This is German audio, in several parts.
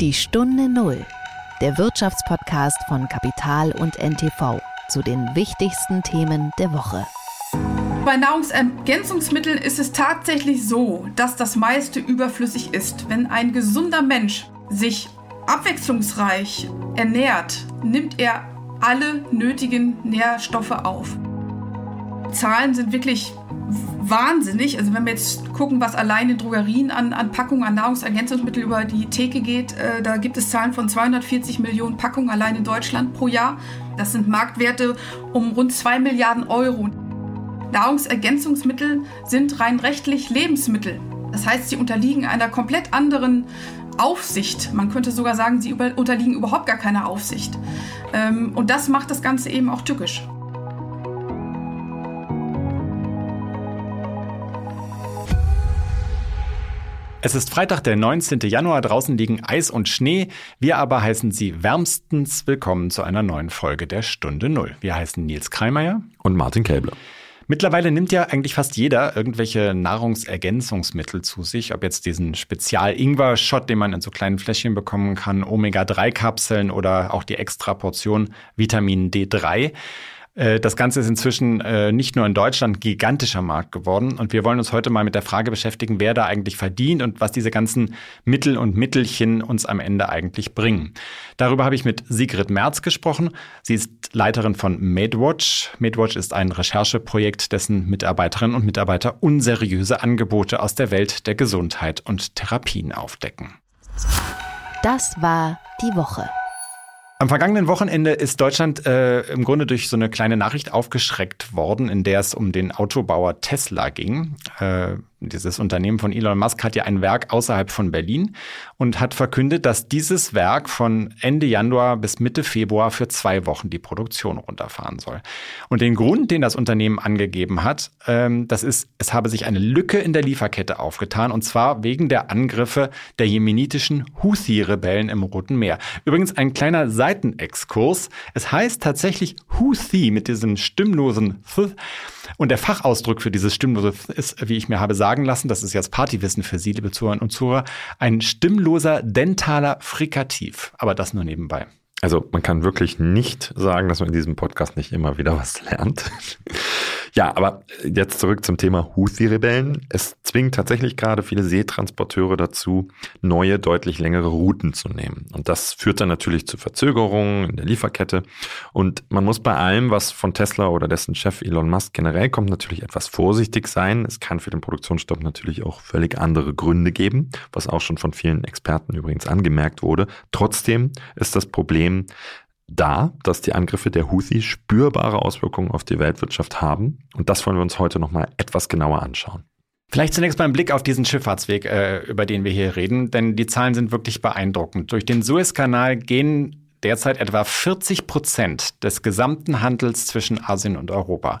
Die Stunde Null, der Wirtschaftspodcast von Kapital und NTV zu den wichtigsten Themen der Woche. Bei Nahrungsergänzungsmitteln ist es tatsächlich so, dass das meiste überflüssig ist. Wenn ein gesunder Mensch sich abwechslungsreich ernährt, nimmt er alle nötigen Nährstoffe auf. Zahlen sind wirklich wahnsinnig. Also wenn wir jetzt gucken, was allein in Drogerien an, an Packungen an Nahrungsergänzungsmittel über die Theke geht, äh, da gibt es Zahlen von 240 Millionen Packungen allein in Deutschland pro Jahr. Das sind Marktwerte um rund 2 Milliarden Euro. Nahrungsergänzungsmittel sind rein rechtlich Lebensmittel. Das heißt, sie unterliegen einer komplett anderen Aufsicht. Man könnte sogar sagen, sie unterliegen überhaupt gar keiner Aufsicht. Ähm, und das macht das Ganze eben auch tückisch. Es ist Freitag, der 19. Januar. Draußen liegen Eis und Schnee. Wir aber heißen Sie wärmstens willkommen zu einer neuen Folge der Stunde Null. Wir heißen Nils Kreimeier und Martin Käble. Mittlerweile nimmt ja eigentlich fast jeder irgendwelche Nahrungsergänzungsmittel zu sich, ob jetzt diesen Spezial-Ingwer-Shot, den man in so kleinen Fläschchen bekommen kann, Omega-3-Kapseln oder auch die extra Portion Vitamin D3. Äh, das Ganze ist inzwischen äh, nicht nur in Deutschland gigantischer Markt geworden. Und wir wollen uns heute mal mit der Frage beschäftigen, wer da eigentlich verdient und was diese ganzen Mittel und Mittelchen uns am Ende eigentlich bringen. Darüber habe ich mit Sigrid Merz gesprochen. Sie ist Leiterin von MadeWatch. MadeWatch ist ein Rechercheprojekt, dessen Mitarbeiterinnen und Mitarbeiter unseriöse Angebote aus der Welt der Gesundheit und Therapien aufdecken. Das war die Woche. Am vergangenen Wochenende ist Deutschland äh, im Grunde durch so eine kleine Nachricht aufgeschreckt worden, in der es um den Autobauer Tesla ging. Äh, dieses Unternehmen von Elon Musk hat ja ein Werk außerhalb von Berlin und hat verkündet, dass dieses Werk von Ende Januar bis Mitte Februar für zwei Wochen die Produktion runterfahren soll. Und den Grund, den das Unternehmen angegeben hat, ähm, das ist, es habe sich eine Lücke in der Lieferkette aufgetan und zwar wegen der Angriffe der jemenitischen Houthi-Rebellen im Roten Meer. Übrigens ein kleiner Seitenexkurs. Es heißt tatsächlich Houthi mit diesem stimmlosen Th und der Fachausdruck für dieses stimmlose ist, wie ich mir habe sagen lassen, das ist jetzt Partywissen für Sie, liebe Zuhörer und Zuhörer, ein stimmloser dentaler Frikativ. Aber das nur nebenbei. Also man kann wirklich nicht sagen, dass man in diesem Podcast nicht immer wieder was lernt. Ja, aber jetzt zurück zum Thema Houthi-Rebellen. Es zwingt tatsächlich gerade viele Seetransporteure dazu, neue, deutlich längere Routen zu nehmen. Und das führt dann natürlich zu Verzögerungen in der Lieferkette. Und man muss bei allem, was von Tesla oder dessen Chef Elon Musk generell kommt, natürlich etwas vorsichtig sein. Es kann für den Produktionsstopp natürlich auch völlig andere Gründe geben, was auch schon von vielen Experten übrigens angemerkt wurde. Trotzdem ist das Problem, da, dass die Angriffe der Houthi spürbare Auswirkungen auf die Weltwirtschaft haben. Und das wollen wir uns heute nochmal etwas genauer anschauen. Vielleicht zunächst mal ein Blick auf diesen Schifffahrtsweg, äh, über den wir hier reden, denn die Zahlen sind wirklich beeindruckend. Durch den Suezkanal gehen derzeit etwa 40 Prozent des gesamten Handels zwischen Asien und Europa.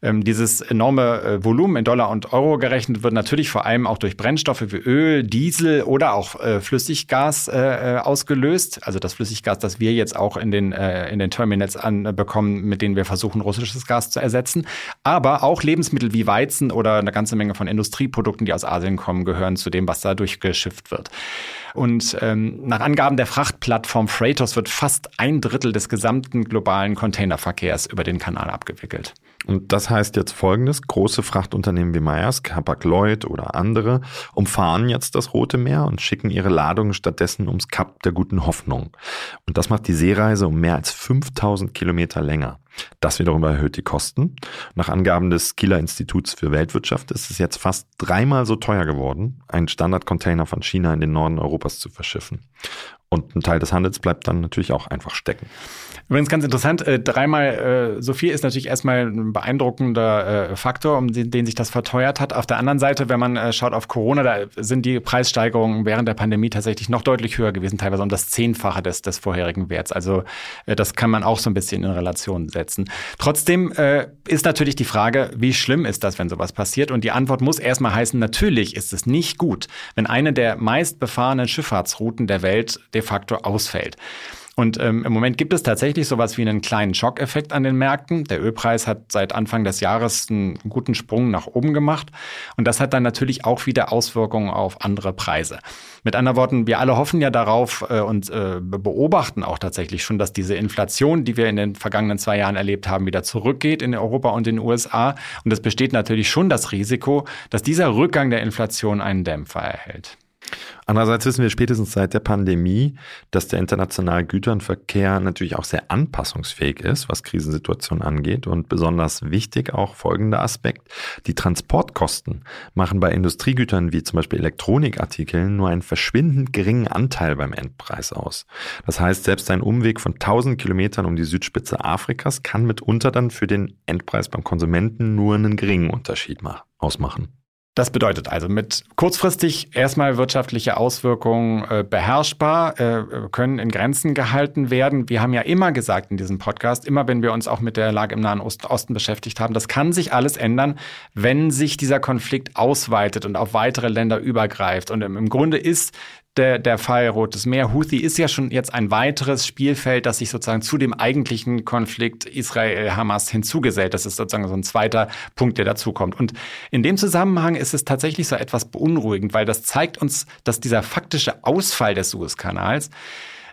Ähm, dieses enorme äh, Volumen in Dollar und Euro gerechnet wird natürlich vor allem auch durch Brennstoffe wie Öl, Diesel oder auch äh, Flüssiggas äh, äh ausgelöst. Also das Flüssiggas, das wir jetzt auch in den, äh, in den Terminals anbekommen, mit denen wir versuchen, russisches Gas zu ersetzen. Aber auch Lebensmittel wie Weizen oder eine ganze Menge von Industrieprodukten, die aus Asien kommen, gehören zu dem, was da durchgeschifft wird. Und ähm, nach Angaben der Frachtplattform Freightos wird fast ein Drittel des gesamten globalen Containerverkehrs über den Kanal abgewickelt. Und das heißt jetzt folgendes, große Frachtunternehmen wie Maersk, Hapag-Lloyd oder andere umfahren jetzt das Rote Meer und schicken ihre Ladungen stattdessen ums Kap der guten Hoffnung. Und das macht die Seereise um mehr als 5000 Kilometer länger. Das wiederum erhöht die Kosten. Nach Angaben des Kieler Instituts für Weltwirtschaft ist es jetzt fast dreimal so teuer geworden, einen Standardcontainer von China in den Norden Europas zu verschiffen. Und ein Teil des Handels bleibt dann natürlich auch einfach stecken. Übrigens ganz interessant, äh, dreimal äh, so viel ist natürlich erstmal ein beeindruckender äh, Faktor, um den, den, sich das verteuert hat. Auf der anderen Seite, wenn man äh, schaut auf Corona, da sind die Preissteigerungen während der Pandemie tatsächlich noch deutlich höher gewesen, teilweise um das Zehnfache des, des vorherigen Werts. Also äh, das kann man auch so ein bisschen in Relation setzen. Trotzdem äh, ist natürlich die Frage, wie schlimm ist das, wenn sowas passiert? Und die Antwort muss erstmal heißen, natürlich ist es nicht gut, wenn eine der meist befahrenen Schifffahrtsrouten der Welt de facto ausfällt. Und ähm, im Moment gibt es tatsächlich sowas wie einen kleinen Schockeffekt an den Märkten. Der Ölpreis hat seit Anfang des Jahres einen guten Sprung nach oben gemacht. Und das hat dann natürlich auch wieder Auswirkungen auf andere Preise. Mit anderen Worten, wir alle hoffen ja darauf äh, und äh, beobachten auch tatsächlich schon, dass diese Inflation, die wir in den vergangenen zwei Jahren erlebt haben, wieder zurückgeht in Europa und in den USA. Und es besteht natürlich schon das Risiko, dass dieser Rückgang der Inflation einen Dämpfer erhält. Andererseits wissen wir spätestens seit der Pandemie, dass der internationale Güternverkehr natürlich auch sehr anpassungsfähig ist, was Krisensituationen angeht. Und besonders wichtig auch folgender Aspekt. Die Transportkosten machen bei Industriegütern wie zum Beispiel Elektronikartikeln nur einen verschwindend geringen Anteil beim Endpreis aus. Das heißt, selbst ein Umweg von 1000 Kilometern um die Südspitze Afrikas kann mitunter dann für den Endpreis beim Konsumenten nur einen geringen Unterschied ausmachen. Das bedeutet also mit kurzfristig erstmal wirtschaftliche Auswirkungen äh, beherrschbar, äh, können in Grenzen gehalten werden. Wir haben ja immer gesagt in diesem Podcast, immer wenn wir uns auch mit der Lage im Nahen Osten beschäftigt haben, das kann sich alles ändern, wenn sich dieser Konflikt ausweitet und auf weitere Länder übergreift. Und im Grunde ist der, der Fall Rotes Meer. Houthi ist ja schon jetzt ein weiteres Spielfeld, das sich sozusagen zu dem eigentlichen Konflikt Israel-Hamas hinzugesellt. Das ist sozusagen so ein zweiter Punkt, der dazukommt. Und in dem Zusammenhang ist es tatsächlich so etwas beunruhigend, weil das zeigt uns, dass dieser faktische Ausfall des Suezkanals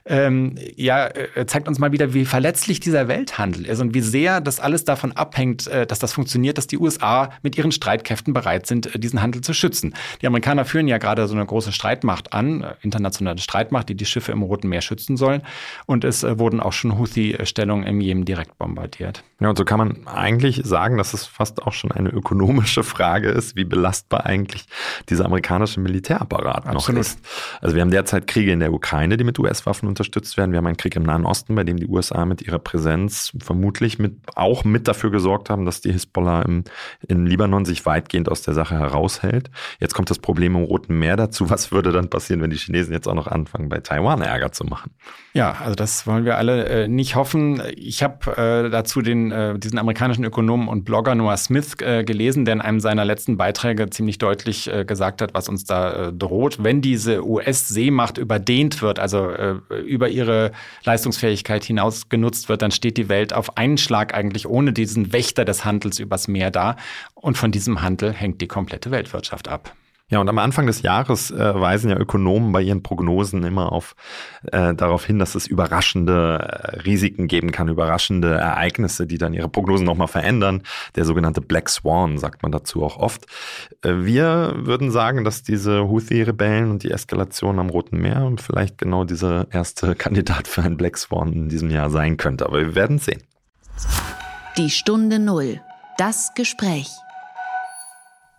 ähm, ja, äh, zeigt uns mal wieder, wie verletzlich dieser Welthandel ist und wie sehr das alles davon abhängt, äh, dass das funktioniert, dass die USA mit ihren Streitkräften bereit sind, äh, diesen Handel zu schützen. Die Amerikaner führen ja gerade so eine große Streitmacht an, internationale Streitmacht, die die Schiffe im Roten Meer schützen sollen. Und es wurden auch schon Houthi-Stellungen im Jemen direkt bombardiert. Ja, und so kann man eigentlich sagen, dass es fast auch schon eine ökonomische Frage ist, wie belastbar eigentlich dieser amerikanische Militärapparat Absolut. noch ist. Also wir haben derzeit Kriege in der Ukraine, die mit US-Waffen unterstützt werden. Wir haben einen Krieg im Nahen Osten, bei dem die USA mit ihrer Präsenz vermutlich mit, auch mit dafür gesorgt haben, dass die Hisbollah im, im Libanon sich weitgehend aus der Sache heraushält. Jetzt kommt das Problem im Roten Meer dazu. Was würde dann passieren, wenn die Chinesen jetzt auch noch anfangen, bei Taiwan Ärger zu machen? Ja, also das wollen wir alle äh, nicht hoffen. Ich habe äh, dazu den, äh, diesen amerikanischen Ökonomen und Blogger Noah Smith äh, gelesen, der in einem seiner letzten Beiträge ziemlich deutlich äh, gesagt hat, was uns da äh, droht, wenn diese US-Seemacht überdehnt wird, also über ihre Leistungsfähigkeit hinaus genutzt wird, dann steht die Welt auf einen Schlag eigentlich ohne diesen Wächter des Handels übers Meer da. Und von diesem Handel hängt die komplette Weltwirtschaft ab. Ja, und am Anfang des Jahres äh, weisen ja Ökonomen bei ihren Prognosen immer auf äh, darauf hin, dass es überraschende äh, Risiken geben kann, überraschende Ereignisse, die dann ihre Prognosen nochmal verändern. Der sogenannte Black Swan sagt man dazu auch oft. Äh, wir würden sagen, dass diese Houthi-Rebellen und die Eskalation am Roten Meer vielleicht genau dieser erste Kandidat für einen Black Swan in diesem Jahr sein könnte. Aber wir werden sehen. Die Stunde Null. Das Gespräch.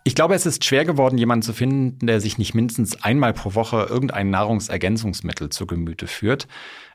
Ich glaube, es ist schwer geworden, jemanden zu finden, der sich nicht mindestens einmal pro Woche irgendein Nahrungsergänzungsmittel zu Gemüte führt,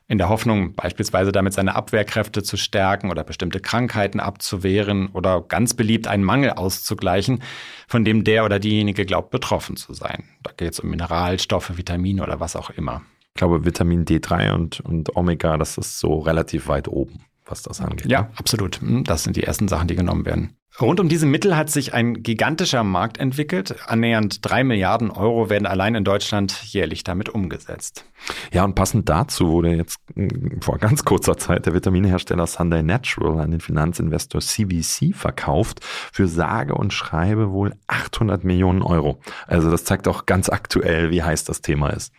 in der Hoffnung, beispielsweise damit seine Abwehrkräfte zu stärken oder bestimmte Krankheiten abzuwehren oder ganz beliebt einen Mangel auszugleichen, von dem der oder diejenige glaubt, betroffen zu sein. Da geht es um Mineralstoffe, Vitamine oder was auch immer. Ich glaube, Vitamin D3 und, und Omega, das ist so relativ weit oben, was das angeht. Ja, ne? absolut. Hm, das sind die ersten Sachen, die genommen werden. Rund um diese Mittel hat sich ein gigantischer Markt entwickelt. Annähernd drei Milliarden Euro werden allein in Deutschland jährlich damit umgesetzt. Ja, und passend dazu wurde jetzt hm, vor ganz kurzer Zeit der Vitaminhersteller Sunday Natural an den Finanzinvestor CVC verkauft für sage und schreibe wohl 800 Millionen Euro. Also das zeigt auch ganz aktuell, wie heiß das Thema ist.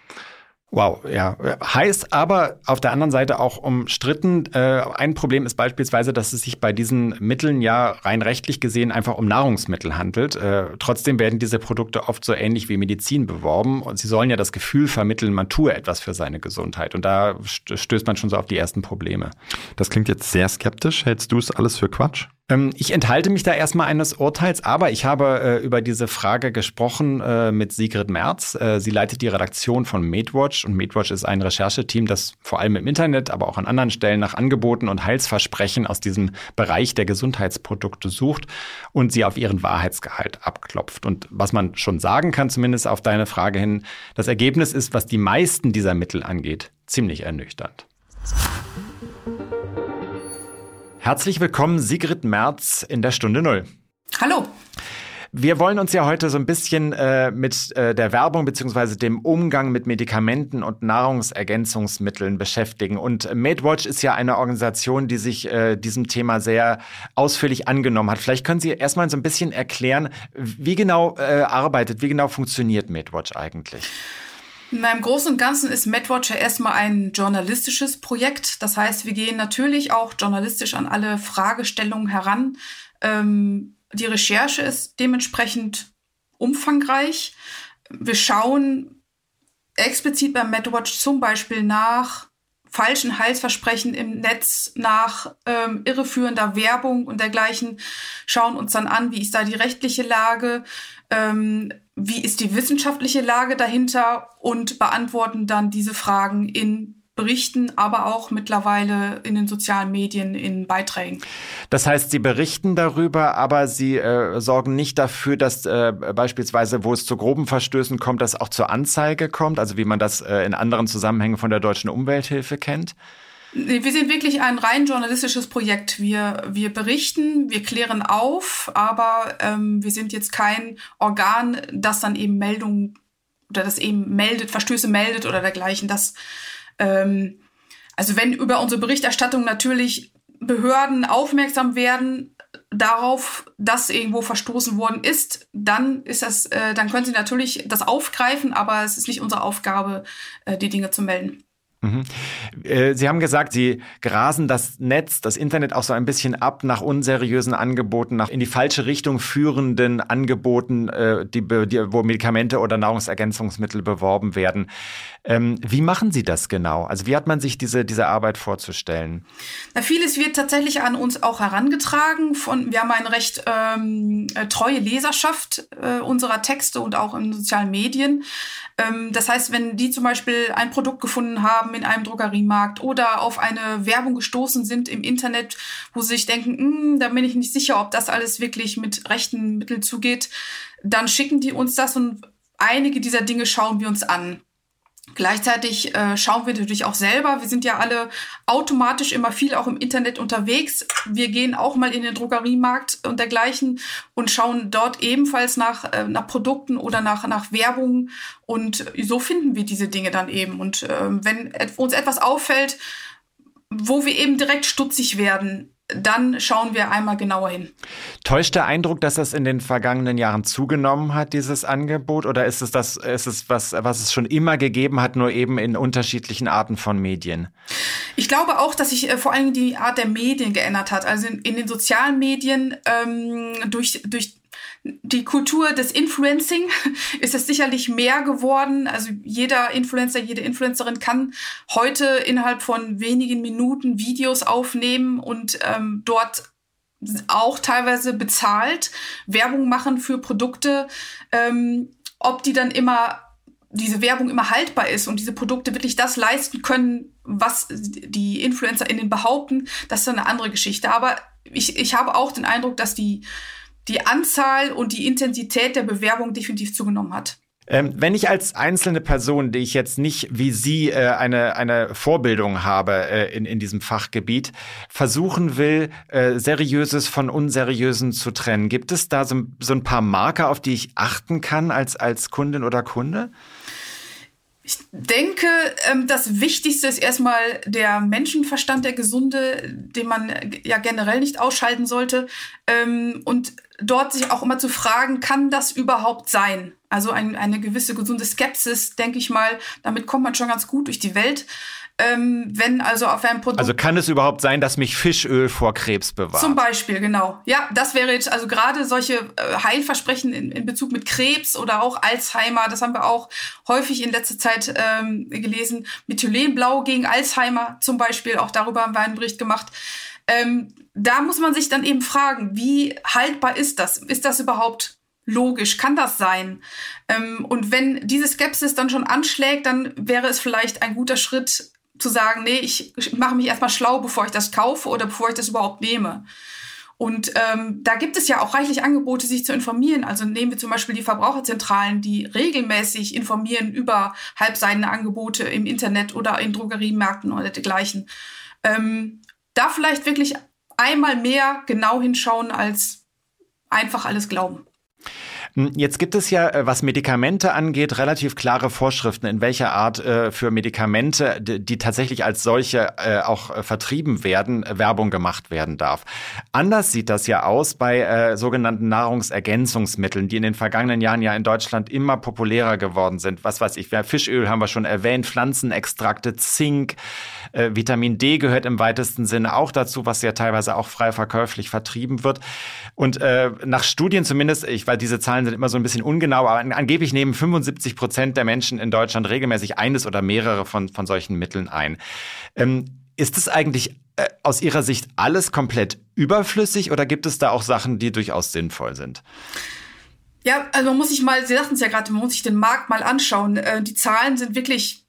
Wow, ja. Heißt aber auf der anderen Seite auch umstritten. Äh, ein Problem ist beispielsweise, dass es sich bei diesen Mitteln ja rein rechtlich gesehen einfach um Nahrungsmittel handelt. Äh, trotzdem werden diese Produkte oft so ähnlich wie Medizin beworben und sie sollen ja das Gefühl vermitteln, man tue etwas für seine Gesundheit. Und da stößt man schon so auf die ersten Probleme. Das klingt jetzt sehr skeptisch. Hältst du es alles für Quatsch? Ähm, ich enthalte mich da erstmal eines Urteils, aber ich habe äh, über diese Frage gesprochen äh, mit Sigrid Merz. Äh, sie leitet die Redaktion von MadeWatch und MadeWatch ist ein Rechercheteam, das vor allem im Internet, aber auch an anderen Stellen nach Angeboten und Heilsversprechen aus diesem Bereich der Gesundheitsprodukte sucht und sie auf ihren Wahrheitsgehalt abklopft. Und was man schon sagen kann, zumindest auf deine Frage hin, das Ergebnis ist, was die meisten dieser Mittel angeht, ziemlich ernüchternd. Herzlich willkommen, Sigrid Merz in der Stunde Null. Hallo. Wir wollen uns ja heute so ein bisschen äh, mit äh, der Werbung beziehungsweise dem Umgang mit Medikamenten und Nahrungsergänzungsmitteln beschäftigen. Und MadeWatch ist ja eine Organisation, die sich äh, diesem Thema sehr ausführlich angenommen hat. Vielleicht können Sie erstmal so ein bisschen erklären, wie genau äh, arbeitet, wie genau funktioniert MadeWatch eigentlich? Na, Im Großen und Ganzen ist MedWatch ja erstmal ein journalistisches Projekt. Das heißt, wir gehen natürlich auch journalistisch an alle Fragestellungen heran. Ähm, die Recherche ist dementsprechend umfangreich. Wir schauen explizit beim MedWatch zum Beispiel nach falschen Heilsversprechen im Netz, nach ähm, irreführender Werbung und dergleichen, schauen uns dann an, wie ist da die rechtliche Lage, ähm, wie ist die wissenschaftliche Lage dahinter und beantworten dann diese Fragen in Berichten, aber auch mittlerweile in den sozialen Medien in Beiträgen. Das heißt, Sie berichten darüber, aber Sie äh, sorgen nicht dafür, dass äh, beispielsweise, wo es zu groben Verstößen kommt, dass auch zur Anzeige kommt, also wie man das äh, in anderen Zusammenhängen von der deutschen Umwelthilfe kennt? Wir sind wirklich ein rein journalistisches Projekt. Wir, wir berichten, wir klären auf, aber ähm, wir sind jetzt kein Organ, das dann eben Meldungen oder das eben meldet, Verstöße meldet oder dergleichen. Das, ähm, also wenn über unsere Berichterstattung natürlich Behörden aufmerksam werden darauf, dass irgendwo verstoßen worden ist, dann ist das, äh, dann können sie natürlich das aufgreifen, aber es ist nicht unsere Aufgabe, äh, die Dinge zu melden. Mhm. Äh, Sie haben gesagt, Sie grasen das Netz, das Internet auch so ein bisschen ab nach unseriösen Angeboten, nach in die falsche Richtung führenden Angeboten, äh, die, die, wo Medikamente oder Nahrungsergänzungsmittel beworben werden. Ähm, wie machen Sie das genau? Also wie hat man sich diese, diese Arbeit vorzustellen? Na, vieles wird tatsächlich an uns auch herangetragen. Von, wir haben eine recht ähm, äh, treue Leserschaft äh, unserer Texte und auch in sozialen Medien. Ähm, das heißt, wenn die zum Beispiel ein Produkt gefunden haben in einem Drogeriemarkt oder auf eine Werbung gestoßen sind im Internet, wo sie sich denken, hm, da bin ich nicht sicher, ob das alles wirklich mit rechten Mitteln zugeht, dann schicken die uns das und einige dieser Dinge schauen wir uns an. Gleichzeitig äh, schauen wir natürlich auch selber. Wir sind ja alle automatisch immer viel auch im Internet unterwegs. Wir gehen auch mal in den Drogeriemarkt und dergleichen und schauen dort ebenfalls nach, äh, nach Produkten oder nach, nach Werbung. Und so finden wir diese Dinge dann eben. Und äh, wenn uns etwas auffällt, wo wir eben direkt stutzig werden, dann schauen wir einmal genauer hin. Täuscht der Eindruck, dass das in den vergangenen Jahren zugenommen hat, dieses Angebot? Oder ist es das, ist es was, was es schon immer gegeben hat, nur eben in unterschiedlichen Arten von Medien? Ich glaube auch, dass sich äh, vor allem die Art der Medien geändert hat. Also in, in den sozialen Medien ähm, durch, durch die Kultur des Influencing ist es sicherlich mehr geworden. Also jeder Influencer, jede Influencerin kann heute innerhalb von wenigen Minuten Videos aufnehmen und ähm, dort auch teilweise bezahlt Werbung machen für Produkte. Ähm, ob die dann immer diese Werbung immer haltbar ist und diese Produkte wirklich das leisten können, was die InfluencerInnen behaupten, das ist eine andere Geschichte. Aber ich, ich habe auch den Eindruck, dass die die Anzahl und die Intensität der Bewerbung definitiv zugenommen hat. Ähm, wenn ich als einzelne Person, die ich jetzt nicht wie Sie äh, eine, eine Vorbildung habe äh, in, in diesem Fachgebiet, versuchen will, äh, Seriöses von Unseriösen zu trennen, gibt es da so, so ein paar Marker, auf die ich achten kann als, als Kundin oder Kunde? Ich denke, ähm, das Wichtigste ist erstmal der Menschenverstand, der gesunde, den man ja generell nicht ausschalten sollte. Ähm, und dort sich auch immer zu fragen, kann das überhaupt sein? Also ein, eine gewisse gesunde Skepsis, denke ich mal, damit kommt man schon ganz gut durch die Welt. Ähm, wenn also auf einem Produkt. Also kann es überhaupt sein, dass mich Fischöl vor Krebs bewahrt? Zum Beispiel, genau. Ja, das wäre jetzt also gerade solche äh, Heilversprechen in, in Bezug mit Krebs oder auch Alzheimer. Das haben wir auch häufig in letzter Zeit ähm, gelesen. Methylenblau gegen Alzheimer zum Beispiel. Auch darüber haben wir einen Bericht gemacht. Ähm, da muss man sich dann eben fragen, wie haltbar ist das? Ist das überhaupt logisch? Kann das sein? Ähm, und wenn diese Skepsis dann schon anschlägt, dann wäre es vielleicht ein guter Schritt, zu sagen, nee, ich mache mich erstmal schlau, bevor ich das kaufe oder bevor ich das überhaupt nehme. Und ähm, da gibt es ja auch reichlich Angebote, sich zu informieren. Also nehmen wir zum Beispiel die Verbraucherzentralen, die regelmäßig informieren über halbseidene Angebote im Internet oder in Drogeriemärkten oder dergleichen. Ähm, da vielleicht wirklich einmal mehr genau hinschauen als einfach alles glauben. Hm, jetzt gibt es ja, äh, was Medikamente angeht, relativ klare Vorschriften, in welcher Art äh, für Medikamente, die tatsächlich als solche äh, auch vertrieben werden, Werbung gemacht werden darf. Anders sieht das ja aus bei äh, sogenannten Nahrungsergänzungsmitteln, die in den vergangenen Jahren ja in Deutschland immer populärer geworden sind. Was weiß ich, Fischöl haben wir schon erwähnt, Pflanzenextrakte, Zink, äh, Vitamin D gehört im weitesten Sinne auch dazu, was ja teilweise auch frei verkäuflich vertrieben wird. Und äh, nach Studien zumindest, ich weil diese Zahlen sind immer so ein bisschen ungenau, aber angeblich nehmen 75 Prozent der Menschen in Deutschland regelmäßig eines oder mehrere von, von solchen Mitteln ein. Ähm, ist es eigentlich äh, aus Ihrer Sicht alles komplett überflüssig oder gibt es da auch Sachen, die durchaus sinnvoll sind? Ja, also man muss sich mal, Sie sagten es ja gerade, man muss sich den Markt mal anschauen. Äh, die Zahlen sind wirklich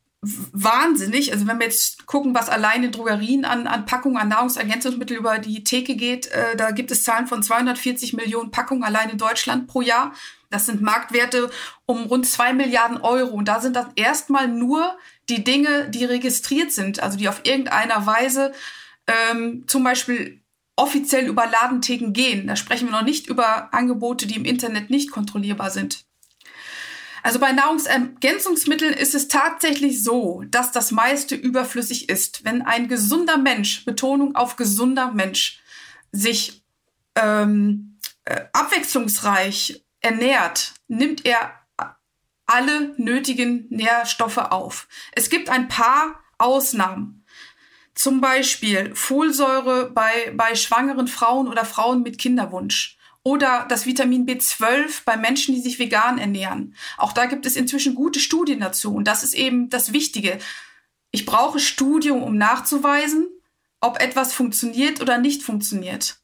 wahnsinnig. Also wenn wir jetzt gucken, was allein in Drogerien an, an Packungen, an Nahrungsergänzungsmittel über die Theke geht, äh, da gibt es Zahlen von 240 Millionen Packungen allein in Deutschland pro Jahr. Das sind Marktwerte um rund zwei Milliarden Euro. Und da sind das erstmal nur die Dinge, die registriert sind, also die auf irgendeiner Weise ähm, zum Beispiel offiziell über Ladentheken gehen. Da sprechen wir noch nicht über Angebote, die im Internet nicht kontrollierbar sind. Also bei Nahrungsergänzungsmitteln ist es tatsächlich so, dass das meiste überflüssig ist. Wenn ein gesunder Mensch, Betonung auf gesunder Mensch, sich ähm, äh, abwechslungsreich ernährt, nimmt er alle nötigen Nährstoffe auf. Es gibt ein paar Ausnahmen. Zum Beispiel Folsäure bei, bei schwangeren Frauen oder Frauen mit Kinderwunsch. Oder das Vitamin B12 bei Menschen, die sich vegan ernähren. Auch da gibt es inzwischen gute Studien dazu. Und das ist eben das Wichtige. Ich brauche Studium, um nachzuweisen, ob etwas funktioniert oder nicht funktioniert.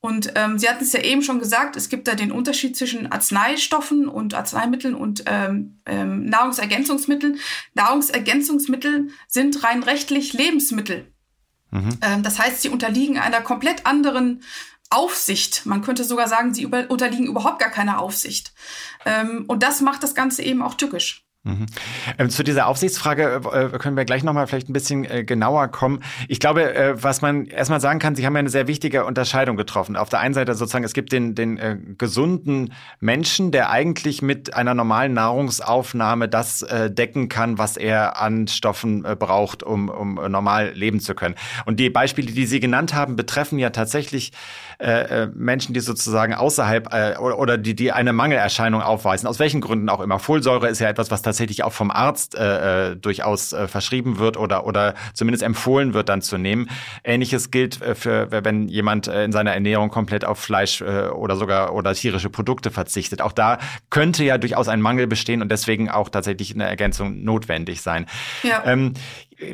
Und ähm, Sie hatten es ja eben schon gesagt, es gibt da den Unterschied zwischen Arzneistoffen und Arzneimitteln und ähm, ähm, Nahrungsergänzungsmitteln. Nahrungsergänzungsmittel sind rein rechtlich Lebensmittel. Mhm. Ähm, das heißt, sie unterliegen einer komplett anderen Aufsicht. Man könnte sogar sagen, sie über, unterliegen überhaupt gar keiner Aufsicht. Ähm, und das macht das Ganze eben auch tückisch. Mhm. Ähm, zu dieser Aufsichtsfrage äh, können wir gleich nochmal vielleicht ein bisschen äh, genauer kommen. Ich glaube, äh, was man erstmal sagen kann, Sie haben ja eine sehr wichtige Unterscheidung getroffen. Auf der einen Seite sozusagen, es gibt den, den äh, gesunden Menschen, der eigentlich mit einer normalen Nahrungsaufnahme das äh, decken kann, was er an Stoffen äh, braucht, um, um normal leben zu können. Und die Beispiele, die Sie genannt haben, betreffen ja tatsächlich Menschen, die sozusagen außerhalb oder die, die eine Mangelerscheinung aufweisen, aus welchen Gründen auch immer. Folsäure ist ja etwas, was tatsächlich auch vom Arzt äh, äh, durchaus äh, verschrieben wird oder, oder zumindest empfohlen wird, dann zu nehmen. Ähnliches gilt äh, für, wenn jemand äh, in seiner Ernährung komplett auf Fleisch äh, oder sogar oder tierische Produkte verzichtet. Auch da könnte ja durchaus ein Mangel bestehen und deswegen auch tatsächlich eine Ergänzung notwendig sein. Ja. Ähm,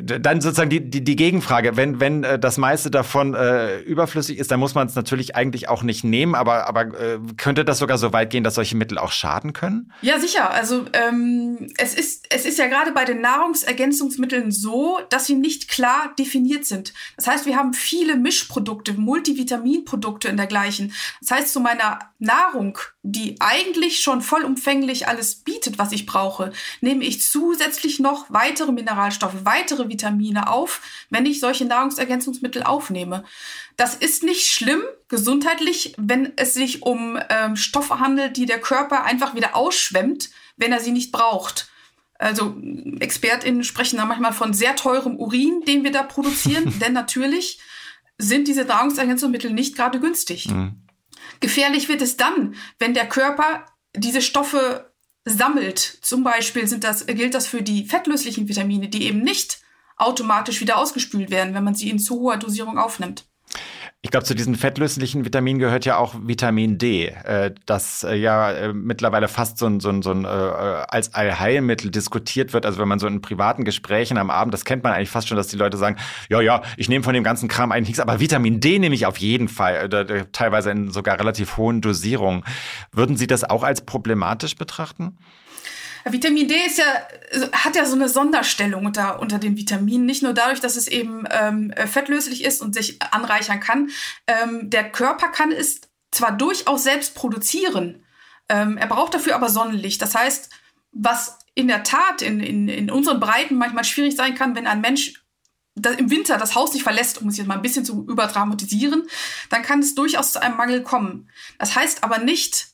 dann sozusagen die, die, die Gegenfrage, wenn, wenn äh, das meiste davon äh, überflüssig ist, dann muss man es natürlich eigentlich auch nicht nehmen, aber, aber äh, könnte das sogar so weit gehen, dass solche Mittel auch schaden können? Ja, sicher. Also ähm, es, ist, es ist ja gerade bei den Nahrungsergänzungsmitteln so, dass sie nicht klar definiert sind. Das heißt, wir haben viele Mischprodukte, Multivitaminprodukte in dergleichen. Das heißt, zu meiner Nahrung, die eigentlich schon vollumfänglich alles bietet, was ich brauche, nehme ich zusätzlich noch weitere Mineralstoffe, weitere weitere Vitamine auf, wenn ich solche Nahrungsergänzungsmittel aufnehme. Das ist nicht schlimm gesundheitlich, wenn es sich um ähm, Stoffe handelt, die der Körper einfach wieder ausschwemmt, wenn er sie nicht braucht. Also ExpertInnen sprechen da manchmal von sehr teurem Urin, den wir da produzieren, denn natürlich sind diese Nahrungsergänzungsmittel nicht gerade günstig. Mhm. Gefährlich wird es dann, wenn der Körper diese Stoffe sammelt. Zum Beispiel sind das, gilt das für die fettlöslichen Vitamine, die eben nicht automatisch wieder ausgespült werden, wenn man sie in zu hoher Dosierung aufnimmt. Ich glaube, zu diesen fettlöslichen Vitaminen gehört ja auch Vitamin D, äh, das äh, ja äh, mittlerweile fast so ein, so ein, so ein äh, als Allheilmittel diskutiert wird. Also wenn man so in privaten Gesprächen am Abend, das kennt man eigentlich fast schon, dass die Leute sagen, ja, ja, ich nehme von dem ganzen Kram eigentlich nichts, aber Vitamin D nehme ich auf jeden Fall, äh, teilweise in sogar relativ hohen Dosierungen. Würden Sie das auch als problematisch betrachten? Vitamin D ist ja, hat ja so eine Sonderstellung unter, unter den Vitaminen. Nicht nur dadurch, dass es eben ähm, fettlöslich ist und sich anreichern kann. Ähm, der Körper kann es zwar durchaus selbst produzieren, ähm, er braucht dafür aber Sonnenlicht. Das heißt, was in der Tat in, in, in unseren Breiten manchmal schwierig sein kann, wenn ein Mensch im Winter das Haus nicht verlässt, um es jetzt mal ein bisschen zu überdramatisieren, dann kann es durchaus zu einem Mangel kommen. Das heißt aber nicht,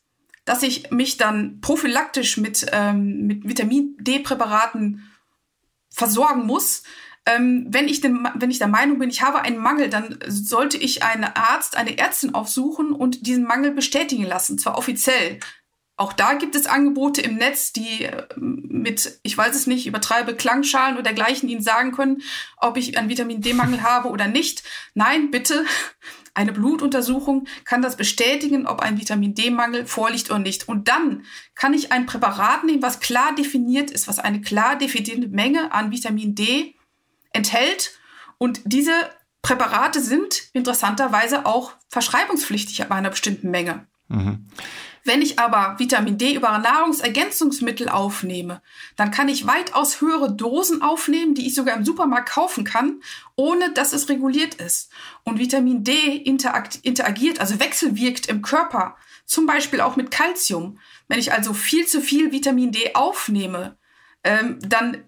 dass ich mich dann prophylaktisch mit, ähm, mit Vitamin D-Präparaten versorgen muss. Ähm, wenn, ich den, wenn ich der Meinung bin, ich habe einen Mangel, dann sollte ich einen Arzt, eine Ärztin aufsuchen und diesen Mangel bestätigen lassen, zwar offiziell. Auch da gibt es Angebote im Netz, die äh, mit, ich weiß es nicht, übertreibe Klangschalen oder dergleichen Ihnen sagen können, ob ich einen Vitamin D-Mangel habe oder nicht. Nein, bitte. Eine Blutuntersuchung kann das bestätigen, ob ein Vitamin D-Mangel vorliegt oder nicht. Und dann kann ich ein Präparat nehmen, was klar definiert ist, was eine klar definierte Menge an Vitamin D enthält. Und diese Präparate sind interessanterweise auch verschreibungspflichtig ab einer bestimmten Menge. Mhm. Wenn ich aber Vitamin D über Nahrungsergänzungsmittel aufnehme, dann kann ich weitaus höhere Dosen aufnehmen, die ich sogar im Supermarkt kaufen kann, ohne dass es reguliert ist. Und Vitamin D interagiert, also wechselwirkt im Körper, zum Beispiel auch mit Calcium. Wenn ich also viel zu viel Vitamin D aufnehme, ähm, dann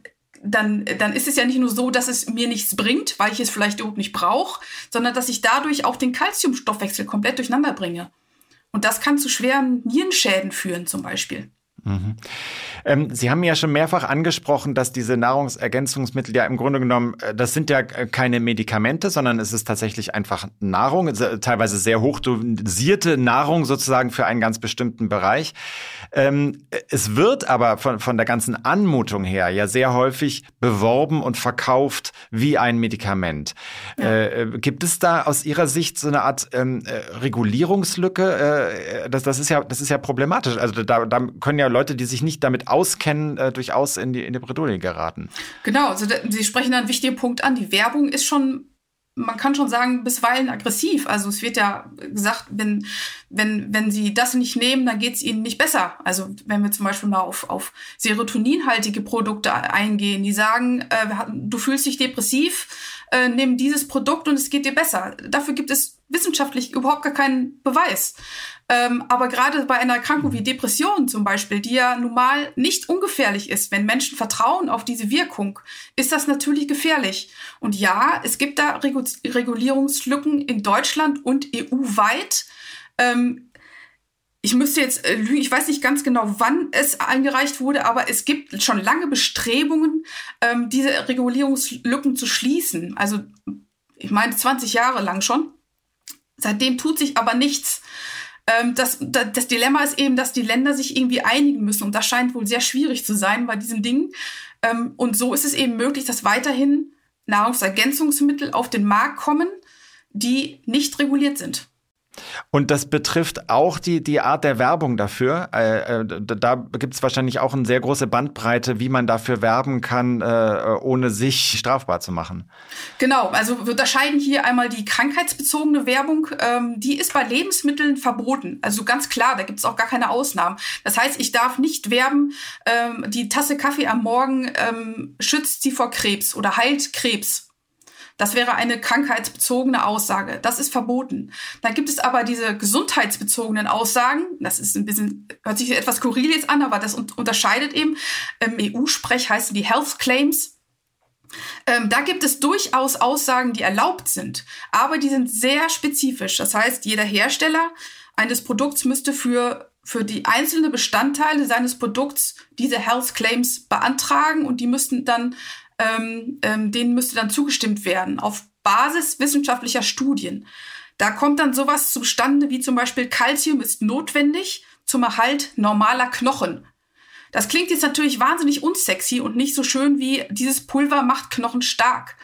dann, dann ist es ja nicht nur so, dass es mir nichts bringt, weil ich es vielleicht überhaupt nicht brauche, sondern dass ich dadurch auch den Calciumstoffwechsel komplett durcheinander bringe. Und das kann zu schweren Nierenschäden führen zum Beispiel. Mhm. Ähm, Sie haben ja schon mehrfach angesprochen, dass diese Nahrungsergänzungsmittel ja im Grunde genommen, äh, das sind ja äh, keine Medikamente, sondern es ist tatsächlich einfach Nahrung, teilweise sehr hochdosierte Nahrung sozusagen für einen ganz bestimmten Bereich. Ähm, es wird aber von, von der ganzen Anmutung her ja sehr häufig beworben und verkauft wie ein Medikament. Ja. Äh, gibt es da aus Ihrer Sicht so eine Art ähm, Regulierungslücke? Äh, das, das, ist ja, das ist ja problematisch. Also da, da können ja Leute, die sich nicht damit auskennen, äh, durchaus in die, in die Bredouille geraten. Genau, also Sie sprechen einen wichtigen Punkt an. Die Werbung ist schon man kann schon sagen, bisweilen aggressiv. Also es wird ja gesagt, wenn, wenn, wenn sie das nicht nehmen, dann geht es ihnen nicht besser. Also wenn wir zum Beispiel mal auf, auf serotoninhaltige Produkte eingehen, die sagen, äh, du fühlst dich depressiv, äh, nimm dieses Produkt und es geht dir besser. Dafür gibt es wissenschaftlich überhaupt gar keinen Beweis. Ähm, aber gerade bei einer Erkrankung wie Depression zum Beispiel, die ja nun mal nicht ungefährlich ist, wenn Menschen vertrauen auf diese Wirkung, ist das natürlich gefährlich. Und ja, es gibt da Regu Regulierungslücken in Deutschland und EU-weit. Ähm, ich müsste jetzt äh, lügen, ich weiß nicht ganz genau, wann es eingereicht wurde, aber es gibt schon lange Bestrebungen, ähm, diese Regulierungslücken zu schließen. Also ich meine 20 Jahre lang schon. Seitdem tut sich aber nichts. Ähm, das, das Dilemma ist eben, dass die Länder sich irgendwie einigen müssen. Und das scheint wohl sehr schwierig zu sein bei diesen Dingen. Ähm, und so ist es eben möglich, dass weiterhin Nahrungsergänzungsmittel auf den Markt kommen, die nicht reguliert sind. Und das betrifft auch die, die Art der Werbung dafür. Äh, äh, da gibt es wahrscheinlich auch eine sehr große Bandbreite, wie man dafür werben kann, äh, ohne sich strafbar zu machen. Genau, also wir unterscheiden hier einmal die krankheitsbezogene Werbung. Ähm, die ist bei Lebensmitteln verboten. Also ganz klar, da gibt es auch gar keine Ausnahmen. Das heißt, ich darf nicht werben, ähm, die Tasse Kaffee am Morgen ähm, schützt sie vor Krebs oder heilt Krebs das wäre eine krankheitsbezogene Aussage. Das ist verboten. Dann gibt es aber diese gesundheitsbezogenen Aussagen. Das ist ein bisschen, hört sich etwas skurril jetzt an, aber das unterscheidet eben. Im EU-Sprech heißen die Health Claims. Ähm, da gibt es durchaus Aussagen, die erlaubt sind, aber die sind sehr spezifisch. Das heißt, jeder Hersteller eines Produkts müsste für für die einzelnen Bestandteile seines Produkts diese Health Claims beantragen und die müssten dann ähm, ähm, denen müsste dann zugestimmt werden auf Basis wissenschaftlicher Studien. Da kommt dann sowas zustande wie zum Beispiel Calcium ist notwendig zum Erhalt normaler Knochen. Das klingt jetzt natürlich wahnsinnig unsexy und nicht so schön wie dieses Pulver macht Knochen stark.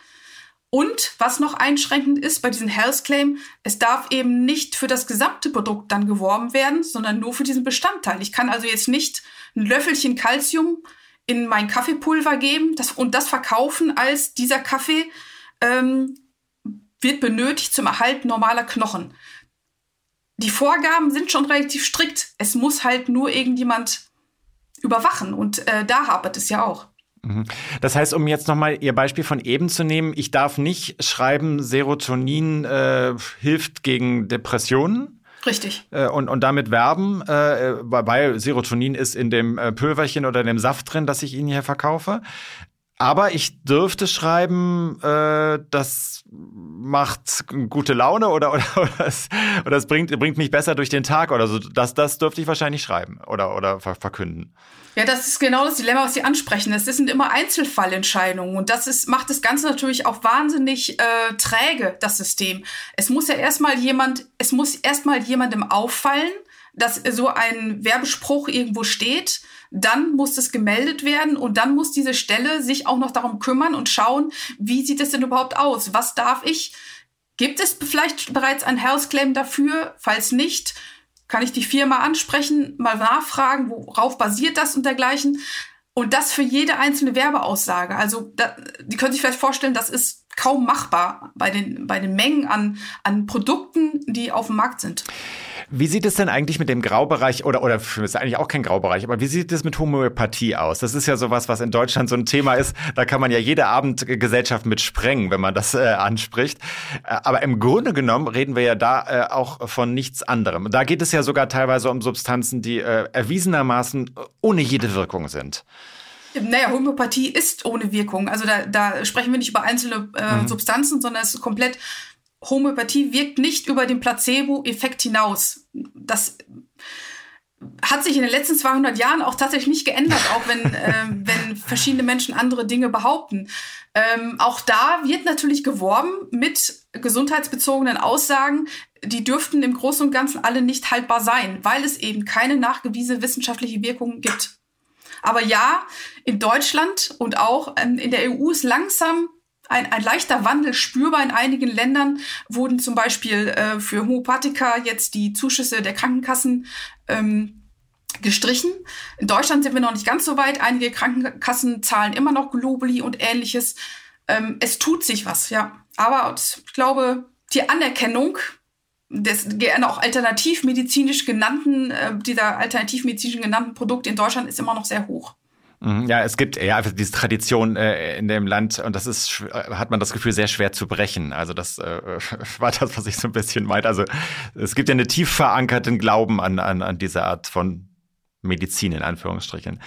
Und was noch einschränkend ist bei diesem Health Claim, es darf eben nicht für das gesamte Produkt dann geworben werden, sondern nur für diesen Bestandteil. Ich kann also jetzt nicht ein Löffelchen Calcium in mein Kaffeepulver geben das, und das verkaufen als dieser Kaffee ähm, wird benötigt zum Erhalt normaler Knochen. Die Vorgaben sind schon relativ strikt. Es muss halt nur irgendjemand überwachen und äh, da hapert es ja auch. Mhm. Das heißt, um jetzt nochmal Ihr Beispiel von eben zu nehmen, ich darf nicht schreiben, Serotonin äh, hilft gegen Depressionen, Richtig. Äh, und, und damit werben, äh, weil Serotonin ist in dem äh, Pülverchen oder dem Saft drin, das ich Ihnen hier verkaufe. Aber ich dürfte schreiben, äh, dass macht gute Laune oder, oder, oder, es, oder es bringt, bringt mich besser durch den Tag oder so. Das, das dürfte ich wahrscheinlich schreiben oder, oder verkünden. Ja, das ist genau das Dilemma, was Sie ansprechen. Das sind immer Einzelfallentscheidungen und das ist, macht das Ganze natürlich auch wahnsinnig äh, träge, das System. Es muss ja erstmal jemand, es muss erstmal jemandem auffallen, dass so ein Werbespruch irgendwo steht, dann muss es gemeldet werden und dann muss diese Stelle sich auch noch darum kümmern und schauen, wie sieht es denn überhaupt aus? Was darf ich? Gibt es vielleicht bereits ein Health Claim dafür? Falls nicht, kann ich die Firma ansprechen, mal nachfragen, worauf basiert das und dergleichen. Und das für jede einzelne Werbeaussage. Also, da, die können sich vielleicht vorstellen, das ist kaum machbar bei den, bei den Mengen an, an Produkten, die auf dem Markt sind. Wie sieht es denn eigentlich mit dem Graubereich oder oder ist eigentlich auch kein Graubereich, aber wie sieht es mit Homöopathie aus? Das ist ja sowas, was in Deutschland so ein Thema ist. Da kann man ja jede Abendgesellschaft mit sprengen, wenn man das äh, anspricht. Äh, aber im Grunde genommen reden wir ja da äh, auch von nichts anderem. Da geht es ja sogar teilweise um Substanzen, die äh, erwiesenermaßen ohne jede Wirkung sind. Naja, Homöopathie ist ohne Wirkung. Also da, da sprechen wir nicht über einzelne äh, mhm. Substanzen, sondern es ist komplett Homöopathie wirkt nicht über den Placebo-Effekt hinaus. Das hat sich in den letzten 200 Jahren auch tatsächlich nicht geändert, auch wenn, äh, wenn verschiedene Menschen andere Dinge behaupten. Ähm, auch da wird natürlich geworben mit gesundheitsbezogenen Aussagen, die dürften im Großen und Ganzen alle nicht haltbar sein, weil es eben keine nachgewiesene wissenschaftliche Wirkung gibt. Aber ja, in Deutschland und auch ähm, in der EU ist langsam ein, ein leichter Wandel spürbar. In einigen Ländern wurden zum Beispiel äh, für Homöopathika jetzt die Zuschüsse der Krankenkassen ähm, gestrichen. In Deutschland sind wir noch nicht ganz so weit. Einige Krankenkassen zahlen immer noch Globally und ähnliches. Ähm, es tut sich was, ja. Aber ich glaube, die Anerkennung des gerne auch alternativmedizinisch genannten, äh, dieser alternativmedizinisch genannten Produkte in Deutschland ist immer noch sehr hoch. Mhm. Ja, es gibt ja einfach diese Tradition äh, in dem Land und das ist, hat man das Gefühl, sehr schwer zu brechen. Also das äh, war das, was ich so ein bisschen meinte. Also es gibt ja einen tief verankerten Glauben an, an, an diese Art von Medizin in Anführungsstrichen.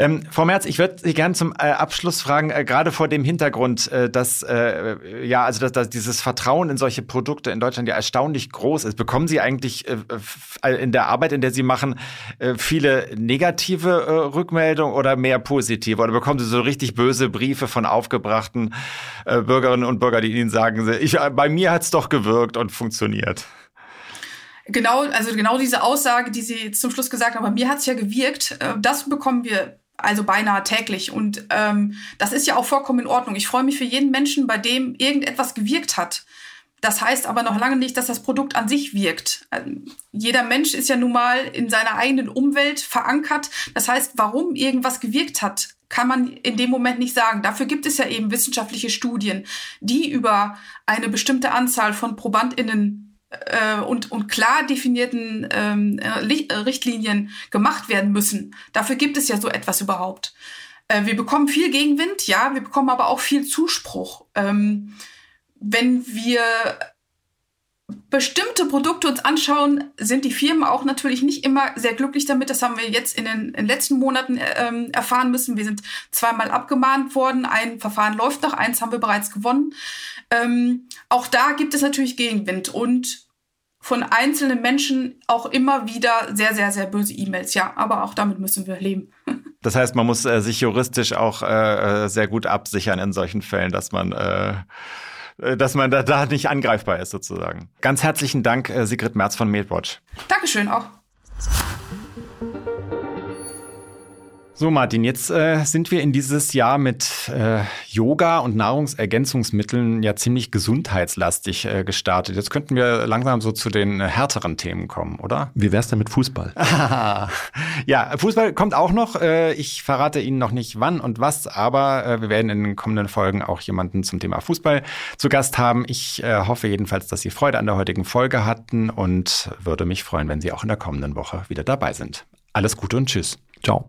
Ähm, Frau Merz, ich würde Sie gerne zum äh, Abschluss fragen, äh, gerade vor dem Hintergrund, äh, dass äh, ja, also dass, dass dieses Vertrauen in solche Produkte in Deutschland ja erstaunlich groß ist. Bekommen Sie eigentlich äh, in der Arbeit, in der Sie machen, äh, viele negative Rückmeldungen oder mehr positive? Oder bekommen Sie so richtig böse Briefe von aufgebrachten Bürgerinnen und Bürgern, die Ihnen sagen, ich, bei mir hat's doch gewirkt und funktioniert? Genau, also genau diese Aussage, die Sie zum Schluss gesagt haben, bei mir hat's ja gewirkt, das bekommen wir also beinahe täglich. Und ähm, das ist ja auch vollkommen in Ordnung. Ich freue mich für jeden Menschen, bei dem irgendetwas gewirkt hat. Das heißt aber noch lange nicht, dass das Produkt an sich wirkt. Ähm, jeder Mensch ist ja nun mal in seiner eigenen Umwelt verankert. Das heißt, warum irgendwas gewirkt hat, kann man in dem Moment nicht sagen. Dafür gibt es ja eben wissenschaftliche Studien, die über eine bestimmte Anzahl von ProbandInnen äh, und, und klar definierten ähm, äh, äh, Richtlinien gemacht werden müssen. Dafür gibt es ja so etwas überhaupt. Äh, wir bekommen viel Gegenwind, ja, wir bekommen aber auch viel Zuspruch. Ähm, wenn wir bestimmte Produkte uns anschauen, sind die Firmen auch natürlich nicht immer sehr glücklich damit. Das haben wir jetzt in den, in den letzten Monaten ähm, erfahren müssen. Wir sind zweimal abgemahnt worden. Ein Verfahren läuft noch, eins haben wir bereits gewonnen. Ähm, auch da gibt es natürlich Gegenwind und von einzelnen Menschen auch immer wieder sehr, sehr, sehr böse E-Mails. Ja, aber auch damit müssen wir leben. Das heißt, man muss äh, sich juristisch auch äh, äh, sehr gut absichern in solchen Fällen, dass man äh, äh dass man da, da nicht angreifbar ist sozusagen. Ganz herzlichen Dank, äh, Sigrid Merz von Mailwatch. Dankeschön auch. So, Martin, jetzt äh, sind wir in dieses Jahr mit äh, Yoga und Nahrungsergänzungsmitteln ja ziemlich gesundheitslastig äh, gestartet. Jetzt könnten wir langsam so zu den äh, härteren Themen kommen, oder? Wie wär's denn mit Fußball? ja, Fußball kommt auch noch. Äh, ich verrate Ihnen noch nicht wann und was, aber äh, wir werden in den kommenden Folgen auch jemanden zum Thema Fußball zu Gast haben. Ich hoffe jedenfalls, dass Sie Freude an der heutigen Folge hatten und würde mich freuen, wenn Sie auch in der kommenden Woche wieder dabei sind. Alles Gute und Tschüss. Ciao.